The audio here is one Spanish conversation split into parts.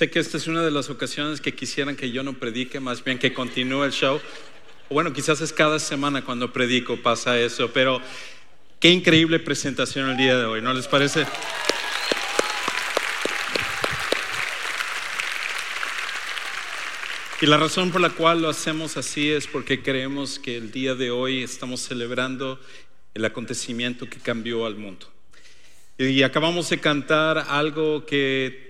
Sé que esta es una de las ocasiones que quisieran que yo no predique, más bien que continúe el show. Bueno, quizás es cada semana cuando predico pasa eso, pero qué increíble presentación el día de hoy, ¿no les parece? Y la razón por la cual lo hacemos así es porque creemos que el día de hoy estamos celebrando el acontecimiento que cambió al mundo. Y acabamos de cantar algo que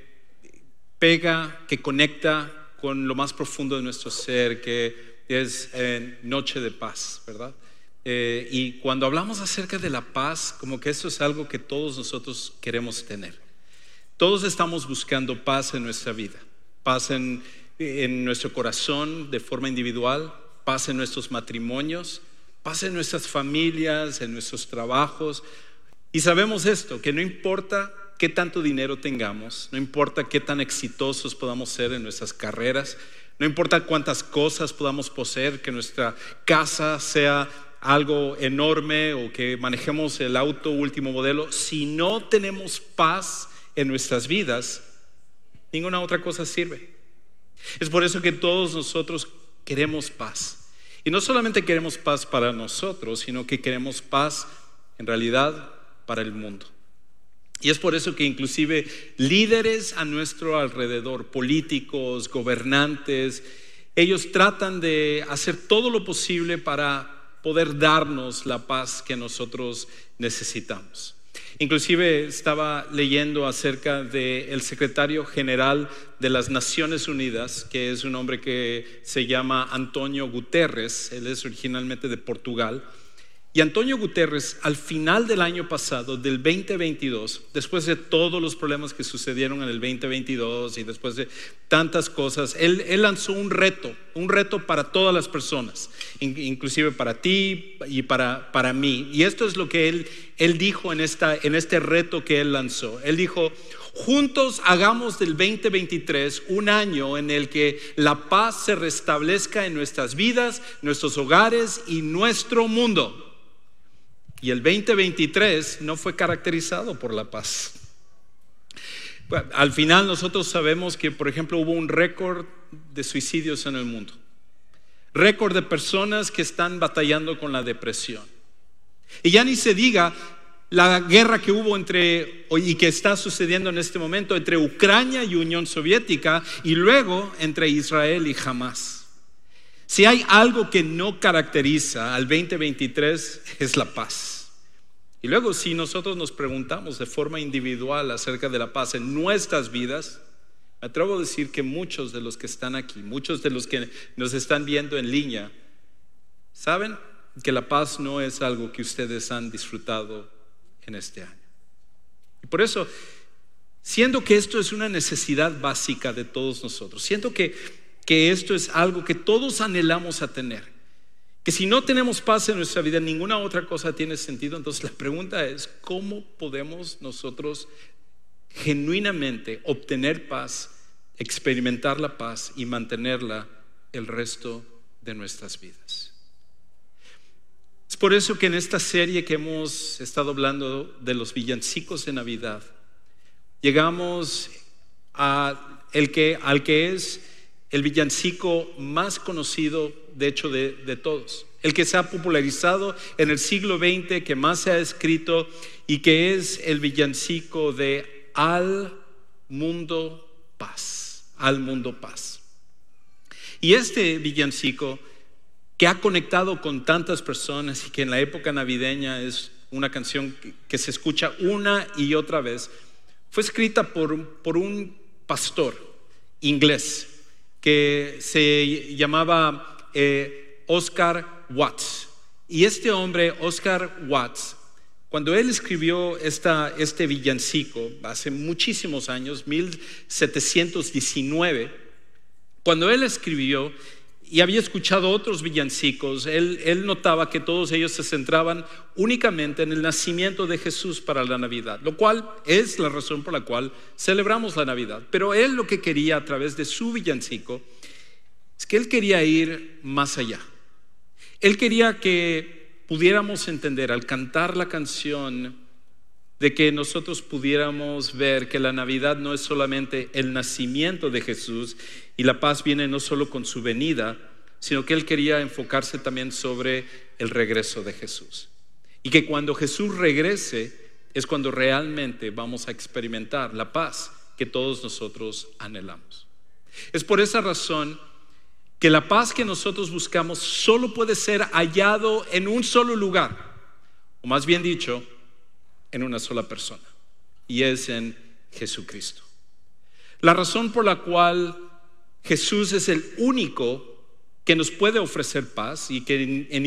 pega, que conecta con lo más profundo de nuestro ser, que es eh, Noche de Paz, ¿verdad? Eh, y cuando hablamos acerca de la paz, como que eso es algo que todos nosotros queremos tener. Todos estamos buscando paz en nuestra vida, paz en en nuestro corazón de forma individual, paz en nuestros matrimonios, paz en nuestras familias, en nuestros trabajos. Y sabemos esto, que no importa qué tanto dinero tengamos, no importa qué tan exitosos podamos ser en nuestras carreras, no importa cuántas cosas podamos poseer, que nuestra casa sea algo enorme o que manejemos el auto último modelo, si no tenemos paz en nuestras vidas, ninguna otra cosa sirve. Es por eso que todos nosotros queremos paz. Y no solamente queremos paz para nosotros, sino que queremos paz en realidad para el mundo. Y es por eso que inclusive líderes a nuestro alrededor, políticos, gobernantes, ellos tratan de hacer todo lo posible para poder darnos la paz que nosotros necesitamos. Inclusive estaba leyendo acerca del secretario general de las Naciones Unidas, que es un hombre que se llama Antonio Guterres, él es originalmente de Portugal, y Antonio Guterres, al final del año pasado, del 2022, después de todos los problemas que sucedieron en el 2022 y después de tantas cosas, él, lanzó un reto, un reto para todas las personas, inclusive para ti y para, para mí. Y esto es lo que él, él dijo en, esta, en este reto que él lanzó. Él dijo, juntos hagamos del 2023 un año en el que la paz se restablezca en nuestras vidas, nuestros hogares y nuestro mundo. Y el 2023 no fue caracterizado por la paz. Al final nosotros sabemos que, por ejemplo, hubo un récord de suicidios en el mundo. Récord de personas que están batallando con la depresión. Y ya ni se diga la guerra que hubo entre y que está sucediendo en este momento entre Ucrania y Unión Soviética y luego entre Israel y Hamas. Si hay algo que no caracteriza al 2023 es la paz. Y luego si nosotros nos preguntamos de forma individual acerca de la paz en nuestras vidas, me atrevo a decir que muchos de los que están aquí, muchos de los que nos están viendo en línea, saben que la paz no es algo que ustedes han disfrutado en este año. Y por eso, siendo que esto es una necesidad básica de todos nosotros, siento que que esto es algo que todos anhelamos a tener. Que si no tenemos paz en nuestra vida, ninguna otra cosa tiene sentido. Entonces la pregunta es, ¿cómo podemos nosotros genuinamente obtener paz, experimentar la paz y mantenerla el resto de nuestras vidas? Es por eso que en esta serie que hemos estado hablando de los villancicos de Navidad, llegamos que, al que es el villancico más conocido, de hecho, de, todos. El que se ha popularizado en el siglo XX, que más se ha escrito y que es el villancico de Al Mundo Paz. Al Mundo Paz. Y este villancico que ha conectado con tantas personas y que en la época navideña es una canción que, se escucha una y otra vez, fue escrita por, por un pastor inglés que se llamaba eh, Oscar Watts. Y este hombre, Oscar Watts, cuando él escribió esta, este villancico hace muchísimos años, 1719, cuando él escribió, y había escuchado otros villancicos, él, notaba que todos ellos se centraban únicamente en el nacimiento de Jesús para la Navidad, lo cual es la razón por la cual celebramos la Navidad. Pero él lo que quería a través de su villancico es que él quería ir más allá. Él quería que pudiéramos entender al cantar la canción de que nosotros pudiéramos ver que la Navidad no es solamente el nacimiento de Jesús y la paz viene no solo con su venida, sino que él quería enfocarse también sobre el regreso de Jesús. Y que cuando Jesús regrese es cuando realmente vamos a experimentar la paz que todos nosotros anhelamos. Es por esa razón que la paz que nosotros buscamos solo puede ser hallado en un solo lugar, o más bien dicho, en una sola persona, y es en Jesucristo. La razón por la cual Jesús es el único que nos puede ofrecer paz y que en, en,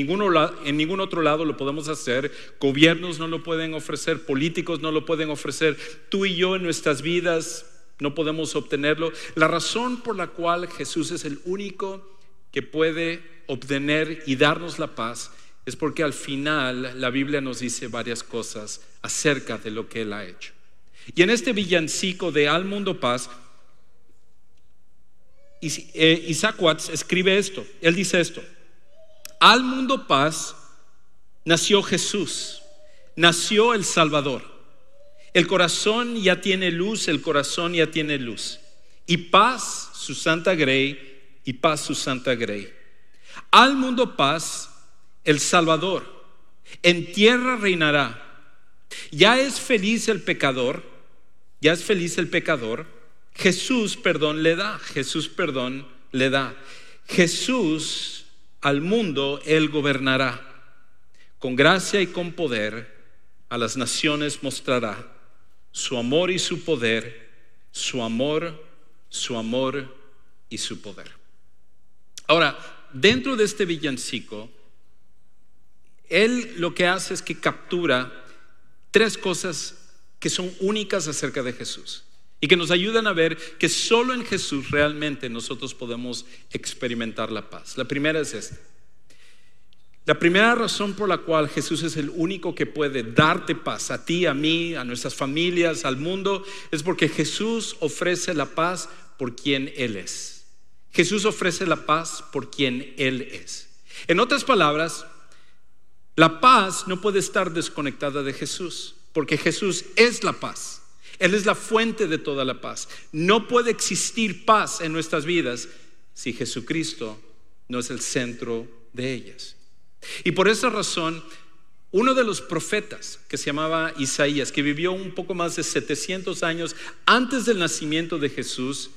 ningún otro lado lo podemos hacer, gobiernos no lo pueden ofrecer, políticos no lo pueden ofrecer, tú y yo en nuestras vidas no podemos obtenerlo. La razón por la cual Jesús es el único que puede obtener y darnos la paz es porque al final la Biblia nos dice varias cosas acerca de lo que Él ha hecho. Y en este villancico de Al Mundo Paz, eh, Isaac Watts escribe esto, él dice esto, al mundo paz nació Jesús, nació el Salvador. El corazón ya tiene luz, el corazón ya tiene luz. Y paz, su santa grey, y paz, su santa grey. Al mundo paz, el Salvador. En tierra reinará. Ya es feliz el pecador, ya es feliz el pecador. Jesús perdón le da, Jesús perdón le da. Jesús al mundo, Él gobernará. Con gracia y con poder a las naciones mostrará su amor y su poder, su amor, su amor y su poder. Ahora, dentro de este villancico, él lo que hace es que captura tres cosas que son únicas acerca de Jesús y que nos ayudan a ver que solo en Jesús realmente nosotros podemos experimentar la paz. La primera es esta. La primera razón por la cual Jesús es el único que puede darte paz a ti, a mí, a nuestras familias, al mundo, es porque Jesús ofrece la paz por quien Él es. Jesús ofrece la paz por quien Él es. En otras palabras, la paz no puede estar desconectada de Jesús, porque Jesús es la paz. Él es la fuente de toda la paz. No puede existir paz en nuestras vidas si Jesucristo no es el centro de ellas. Y por esa razón, uno de los profetas que se llamaba Isaías, que vivió un poco más de 700 años antes del nacimiento de Jesús,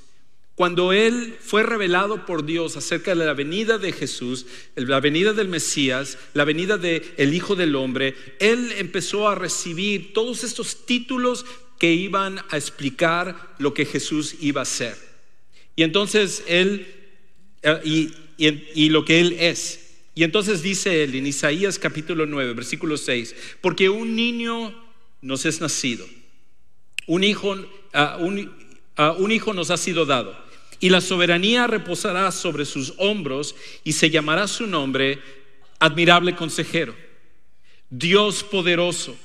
cuando él fue revelado por Dios acerca de la venida de Jesús, la venida del Mesías, la venida del el Hijo del Hombre, él empezó a recibir todos estos títulos que iban a explicar lo que Jesús iba a ser. Y entonces él, eh, y, y lo que él es. Y entonces dice él en Isaías capítulo 9, versículo 6, porque un niño nos es nacido, un hijo, uh, un, uh, un hijo nos ha sido dado, y la soberanía reposará sobre sus hombros, y se llamará su nombre admirable consejero, Dios poderoso,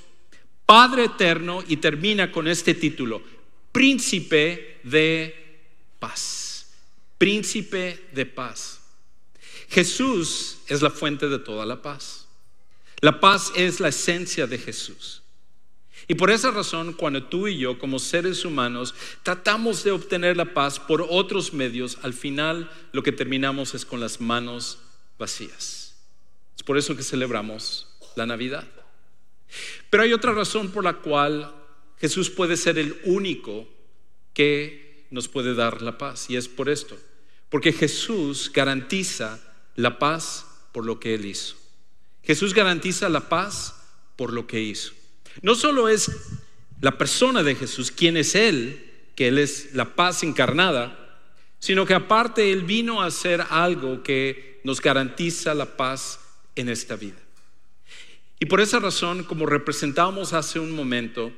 Padre eterno, y termina con este título, príncipe de paz, príncipe de paz. Jesús es la fuente de toda la paz. La paz es la esencia de Jesús. Y por esa razón, cuando tú y yo, como seres humanos, tratamos de obtener la paz por otros medios, al final lo que terminamos es con las manos vacías. Es por eso que celebramos la Navidad. Pero hay otra razón por la cual Jesús puede ser el único que nos puede dar la paz, y es por esto. Porque Jesús garantiza la paz por lo que Él hizo. Jesús garantiza la paz por lo que hizo. No solo es la persona de Jesús, quien es Él, que Él es la paz encarnada, sino que aparte Él vino a hacer algo que nos garantiza la paz en esta vida. Y por esa razón, como representamos hace un momento,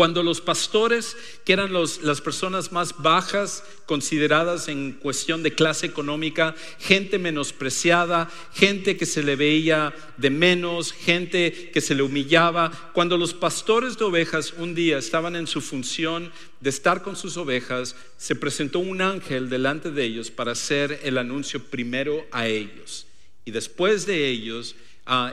cuando los pastores, que eran las personas más bajas consideradas en cuestión de clase económica, gente menospreciada, gente que se le veía de menos, gente que se le humillaba, cuando los pastores de ovejas un día estaban en su función de estar con sus ovejas, se presentó un ángel delante de ellos para hacer el anuncio primero a ellos. Y después de ellos,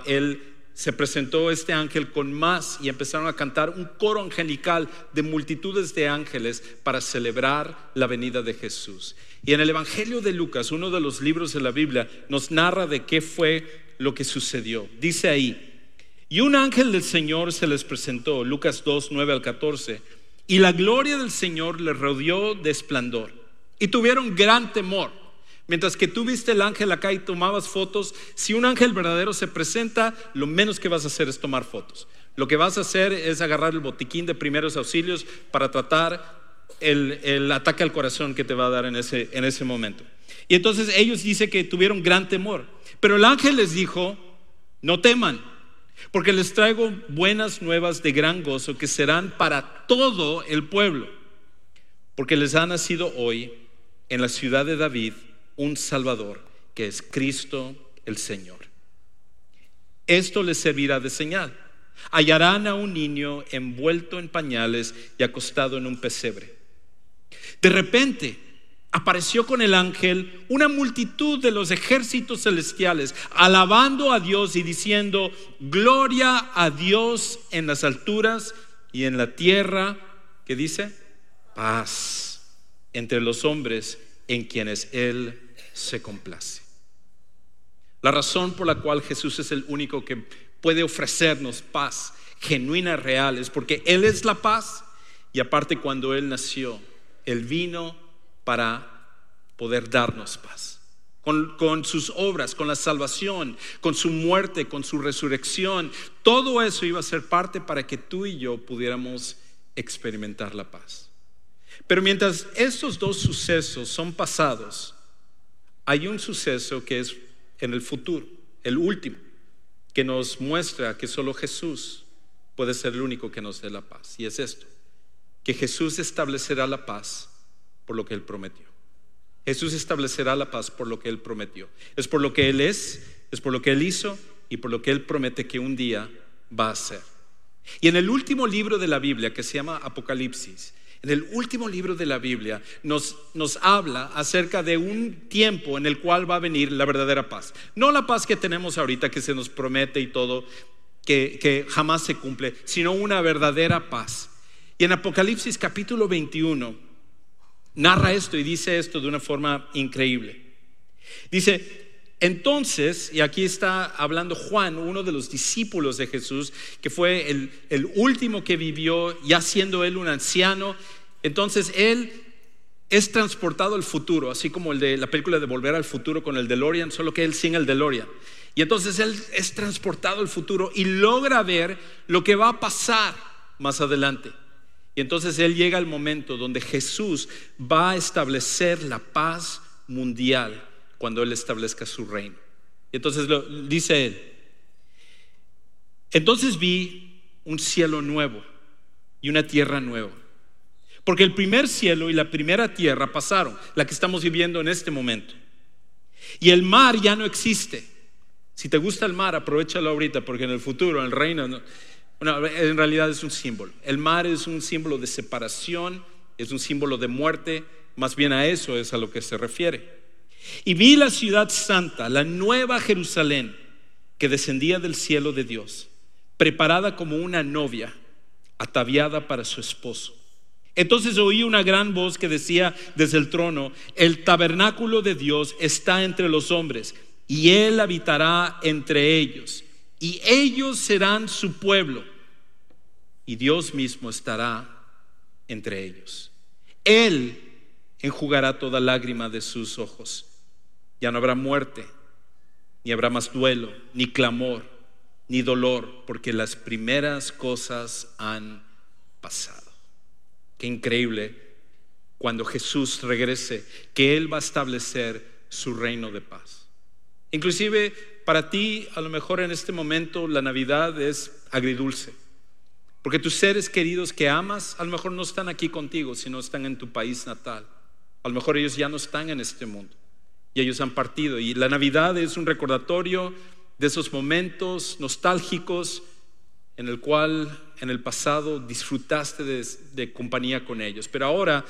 él se presentó este ángel con más y empezaron a cantar un coro angelical de multitudes de ángeles para celebrar la venida de Jesús. Y en el Evangelio de Lucas, uno de los libros de la Biblia, nos narra de qué fue lo que sucedió. Dice ahí, y un ángel del Señor se les presentó, Lucas 2, 9 al 14, y la gloria del Señor les rodeó de esplendor. Y tuvieron gran temor. Mientras que tú viste el ángel acá y tomabas fotos, si un ángel verdadero se presenta, lo menos que vas a hacer es tomar fotos. Lo que vas a hacer es agarrar el botiquín de primeros auxilios para tratar el, ataque al corazón que te va a dar en ese, en ese momento. Y entonces ellos dicen que tuvieron gran temor. Pero el ángel les dijo, no teman, porque les traigo buenas nuevas de gran gozo que serán para todo el pueblo. Porque les ha nacido hoy en la ciudad de David un Salvador, que es Cristo el Señor. Esto les servirá de señal. Hallarán a un niño envuelto en pañales y acostado en un pesebre. De repente apareció con el ángel una multitud de los ejércitos celestiales, alabando a Dios y diciendo, gloria a Dios en las alturas y en la tierra, ¿qué dice? Paz entre los hombres en quienes Él se complace. La razón por la cual Jesús es el único que puede ofrecernos paz genuina, real, es porque Él es la paz y aparte cuando Él nació, Él vino para poder darnos paz. Con, con, sus obras, con la salvación, con su muerte, con su resurrección. Todo eso iba a ser parte para que tú y yo pudiéramos experimentar la paz. Pero mientras estos dos sucesos son pasados, hay un suceso que es en el futuro, el último, que nos muestra que solo Jesús puede ser el único que nos dé la paz. Y es esto, que Jesús establecerá la paz por lo que Él prometió. Jesús establecerá la paz por lo que Él prometió. Es por lo que Él es, es por lo que Él hizo y por lo que Él promete que un día va a hacer. Y en el último libro de la Biblia, que se llama Apocalipsis, en el último libro de la Biblia nos, nos habla acerca de un tiempo en el cual va a venir la verdadera paz. No la paz que tenemos ahorita, que se nos promete y todo, que, que jamás se cumple, sino una verdadera paz. Y en Apocalipsis capítulo 21 narra esto y dice esto de una forma increíble. Dice, entonces, y aquí está hablando Juan, uno de los discípulos de Jesús, que fue el, último que vivió, ya siendo él un anciano, entonces él es transportado al futuro, así como el de la película de Volver al Futuro con el DeLorean, solo que él sin el DeLorean. Y entonces él es transportado al futuro y logra ver lo que va a pasar más adelante. Y entonces él llega al momento donde Jesús va a establecer la paz mundial cuando Él establezca su reino. Y entonces dice Él, entonces vi un cielo nuevo y una tierra nueva. Porque el primer cielo y la primera tierra pasaron, la que estamos viviendo en este momento. Y el mar ya no existe. Si te gusta el mar, aprovechalo ahorita, porque en el futuro, en el reino, en realidad es un símbolo. El mar es un símbolo de separación, es un símbolo de muerte, más bien a eso es a lo que se refiere. Y vi la ciudad santa, la nueva Jerusalén, que descendía del cielo de Dios, preparada como una novia, ataviada para su esposo. Entonces oí una gran voz que decía desde el trono, el tabernáculo de Dios está entre los hombres, y Él habitará entre ellos, y ellos serán su pueblo, y Dios mismo estará entre ellos. Él enjugará toda lágrima de sus ojos ya no habrá muerte, ni habrá más duelo, ni clamor, ni dolor, porque las primeras cosas han pasado. Qué increíble cuando Jesús regrese, que Él va a establecer su reino de paz. Inclusive para ti, a lo mejor en este momento, la Navidad es agridulce. Porque tus seres queridos que amas, a lo mejor no están aquí contigo, sino están en tu país natal. A lo mejor ellos ya no están en este mundo y ellos han partido. Y la Navidad es un recordatorio de esos momentos nostálgicos en el cual en el pasado disfrutaste de, compañía con ellos. Pero ahora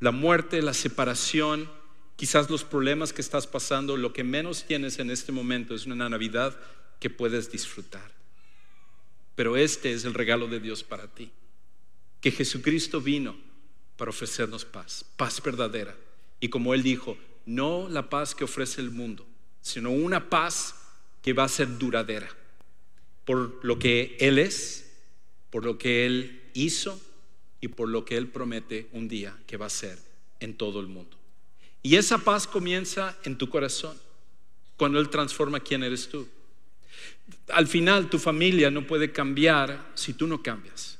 la muerte, la separación, quizás los problemas que estás pasando, lo que menos tienes en este momento es una Navidad que puedes disfrutar. Pero este es el regalo de Dios para ti. Que Jesucristo vino para ofrecernos paz, paz verdadera. Y como Él dijo, no la paz que ofrece el mundo, sino una paz que va a ser duradera. Por lo que Él es, por lo que Él hizo y por lo que Él promete un día que va a ser en todo el mundo. Y esa paz comienza en tu corazón, cuando Él transforma quién eres tú. Al final tu familia no puede cambiar si tú no cambias.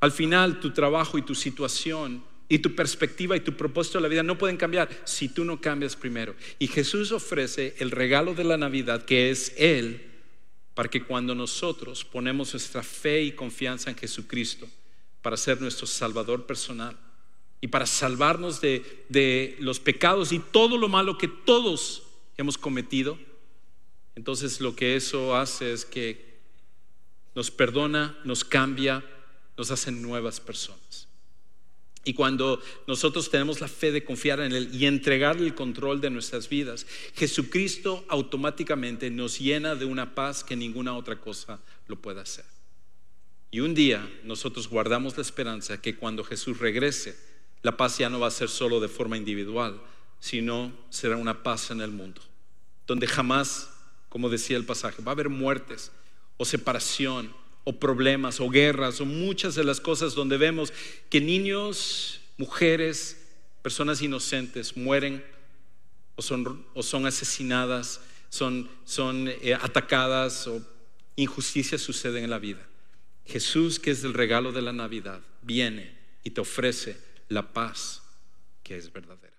Al final tu trabajo y tu situación y tu perspectiva y tu propósito de la vida no pueden cambiar si tú no cambias primero. Y Jesús ofrece el regalo de la Navidad que es Él para que cuando nosotros ponemos nuestra fe y confianza en Jesucristo para ser nuestro Salvador personal y para salvarnos de, de los pecados y todo lo malo que todos hemos cometido, entonces lo que eso hace es que nos perdona, nos cambia, nos hace nuevas personas. Y cuando nosotros tenemos la fe de confiar en Él y entregarle el control de nuestras vidas, Jesucristo automáticamente nos llena de una paz que ninguna otra cosa lo pueda hacer. Y un día nosotros guardamos la esperanza que cuando Jesús regrese, la paz ya no va a ser solo de forma individual, sino será una paz en el mundo, donde jamás como decía el pasaje. Va a haber muertes o separación o problemas o guerras o muchas de las cosas donde vemos que niños, mujeres, personas inocentes mueren o son, o son asesinadas, son, son eh, atacadas o injusticias suceden en la vida. Jesús, que es el regalo de la Navidad, viene y te ofrece la paz que es verdadera.